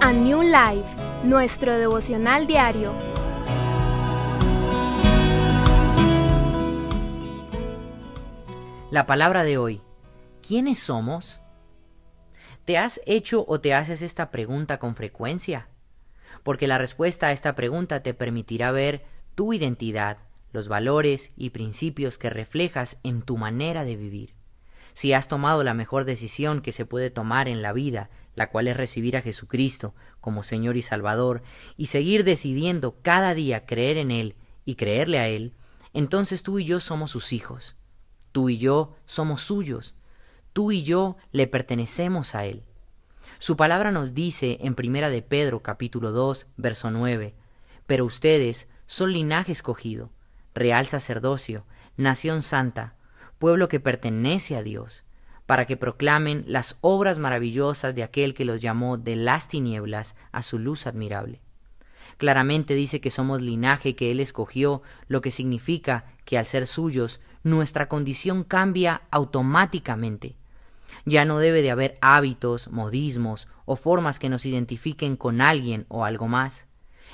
A New Life, nuestro devocional diario. La palabra de hoy. ¿Quiénes somos? ¿Te has hecho o te haces esta pregunta con frecuencia? Porque la respuesta a esta pregunta te permitirá ver tu identidad, los valores y principios que reflejas en tu manera de vivir. Si has tomado la mejor decisión que se puede tomar en la vida la cual es recibir a Jesucristo como Señor y Salvador, y seguir decidiendo cada día creer en Él y creerle a Él, entonces tú y yo somos sus hijos, tú y yo somos suyos, tú y yo le pertenecemos a Él. Su palabra nos dice en Primera de Pedro capítulo 2, verso 9, pero ustedes son linaje escogido, real sacerdocio, nación santa, pueblo que pertenece a Dios, para que proclamen las obras maravillosas de aquel que los llamó de las tinieblas a su luz admirable. Claramente dice que somos linaje que Él escogió, lo que significa que al ser suyos, nuestra condición cambia automáticamente. Ya no debe de haber hábitos, modismos o formas que nos identifiquen con alguien o algo más.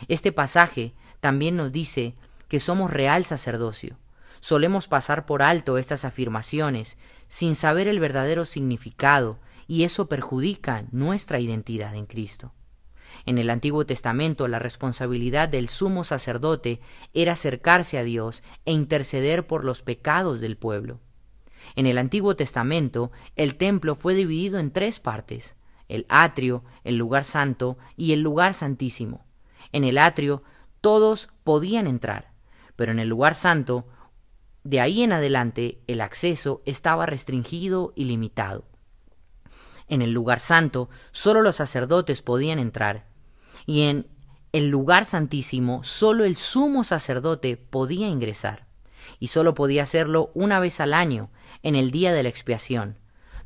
Este pasaje también nos dice que somos real sacerdocio, Solemos pasar por alto estas afirmaciones sin saber el verdadero significado y eso perjudica nuestra identidad en Cristo. En el Antiguo Testamento la responsabilidad del sumo sacerdote era acercarse a Dios e interceder por los pecados del pueblo. En el Antiguo Testamento el templo fue dividido en tres partes, el atrio, el lugar santo y el lugar santísimo. En el atrio todos podían entrar, pero en el lugar santo de ahí en adelante el acceso estaba restringido y limitado. En el lugar santo solo los sacerdotes podían entrar, y en el lugar santísimo solo el sumo sacerdote podía ingresar, y solo podía hacerlo una vez al año, en el día de la expiación,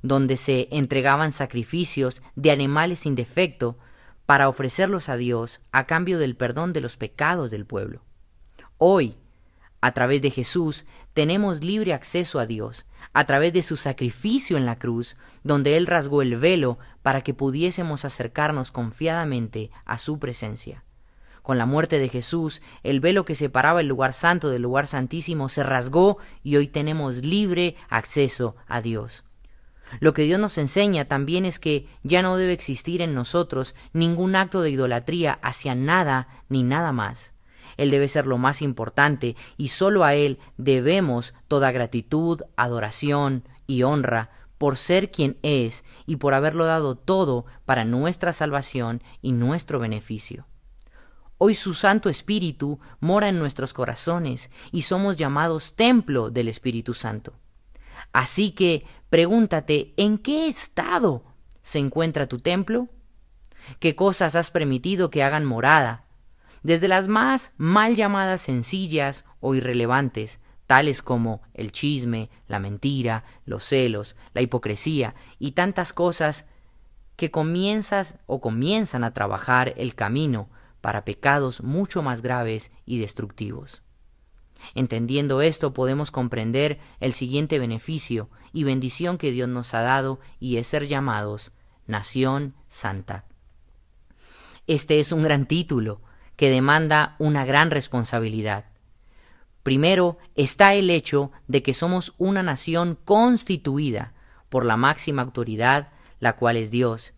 donde se entregaban sacrificios de animales sin defecto para ofrecerlos a Dios a cambio del perdón de los pecados del pueblo. Hoy, a través de Jesús tenemos libre acceso a Dios, a través de su sacrificio en la cruz, donde Él rasgó el velo para que pudiésemos acercarnos confiadamente a su presencia. Con la muerte de Jesús, el velo que separaba el lugar santo del lugar santísimo se rasgó y hoy tenemos libre acceso a Dios. Lo que Dios nos enseña también es que ya no debe existir en nosotros ningún acto de idolatría hacia nada ni nada más. Él debe ser lo más importante y solo a Él debemos toda gratitud, adoración y honra por ser quien es y por haberlo dado todo para nuestra salvación y nuestro beneficio. Hoy su Santo Espíritu mora en nuestros corazones y somos llamados templo del Espíritu Santo. Así que pregúntate, ¿en qué estado se encuentra tu templo? ¿Qué cosas has permitido que hagan morada desde las más mal llamadas sencillas o irrelevantes, tales como el chisme, la mentira, los celos, la hipocresía y tantas cosas que comienzas o comienzan a trabajar el camino para pecados mucho más graves y destructivos. Entendiendo esto podemos comprender el siguiente beneficio y bendición que Dios nos ha dado y es ser llamados nación santa. Este es un gran título, que demanda una gran responsabilidad. Primero está el hecho de que somos una nación constituida por la máxima autoridad, la cual es Dios,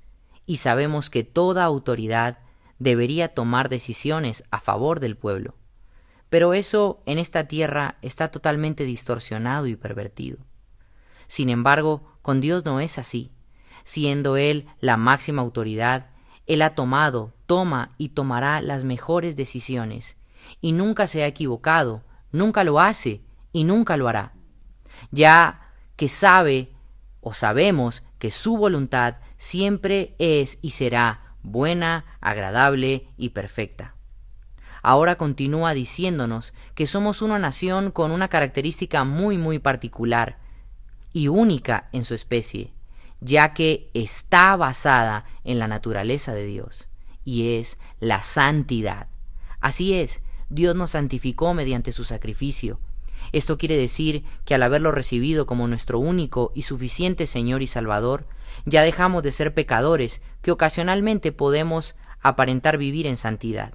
y sabemos que toda autoridad debería tomar decisiones a favor del pueblo. Pero eso en esta tierra está totalmente distorsionado y pervertido. Sin embargo, con Dios no es así. Siendo Él la máxima autoridad, Él ha tomado toma y tomará las mejores decisiones, y nunca se ha equivocado, nunca lo hace y nunca lo hará. Ya que sabe o sabemos que su voluntad siempre es y será buena, agradable y perfecta. Ahora continúa diciéndonos que somos una nación con una característica muy muy particular y única en su especie, ya que está basada en la naturaleza de Dios y es la santidad. Así es, Dios nos santificó mediante su sacrificio. Esto quiere decir que al haberlo recibido como nuestro único y suficiente Señor y Salvador, ya dejamos de ser pecadores que ocasionalmente podemos aparentar vivir en santidad.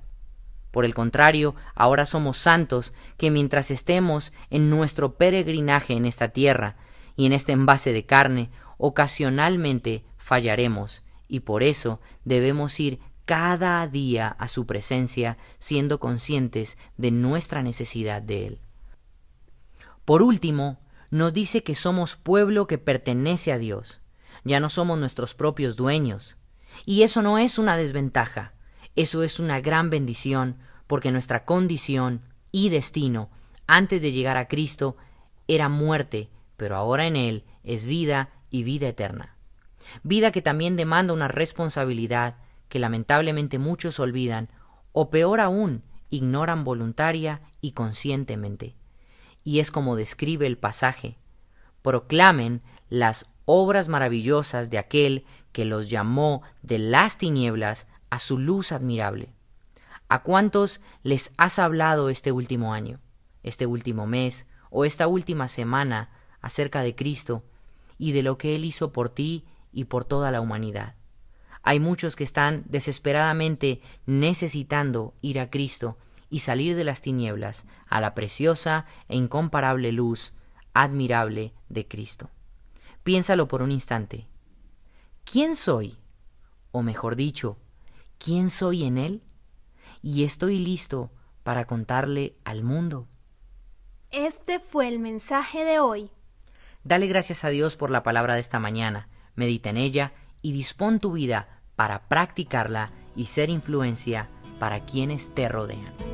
Por el contrario, ahora somos santos que mientras estemos en nuestro peregrinaje en esta tierra y en este envase de carne, ocasionalmente fallaremos y por eso debemos ir cada día a su presencia siendo conscientes de nuestra necesidad de Él. Por último, nos dice que somos pueblo que pertenece a Dios. Ya no somos nuestros propios dueños. Y eso no es una desventaja, eso es una gran bendición, porque nuestra condición y destino antes de llegar a Cristo era muerte, pero ahora en Él es vida y vida eterna. Vida que también demanda una responsabilidad que lamentablemente muchos olvidan, o peor aún, ignoran voluntaria y conscientemente. Y es como describe el pasaje. Proclamen las obras maravillosas de aquel que los llamó de las tinieblas a su luz admirable. ¿A cuántos les has hablado este último año, este último mes o esta última semana acerca de Cristo y de lo que Él hizo por ti y por toda la humanidad? Hay muchos que están desesperadamente necesitando ir a Cristo y salir de las tinieblas a la preciosa e incomparable luz admirable de Cristo. Piénsalo por un instante. ¿Quién soy? O mejor dicho, ¿quién soy en Él? Y estoy listo para contarle al mundo. Este fue el mensaje de hoy. Dale gracias a Dios por la palabra de esta mañana, medita en ella y dispón tu vida para practicarla y ser influencia para quienes te rodean.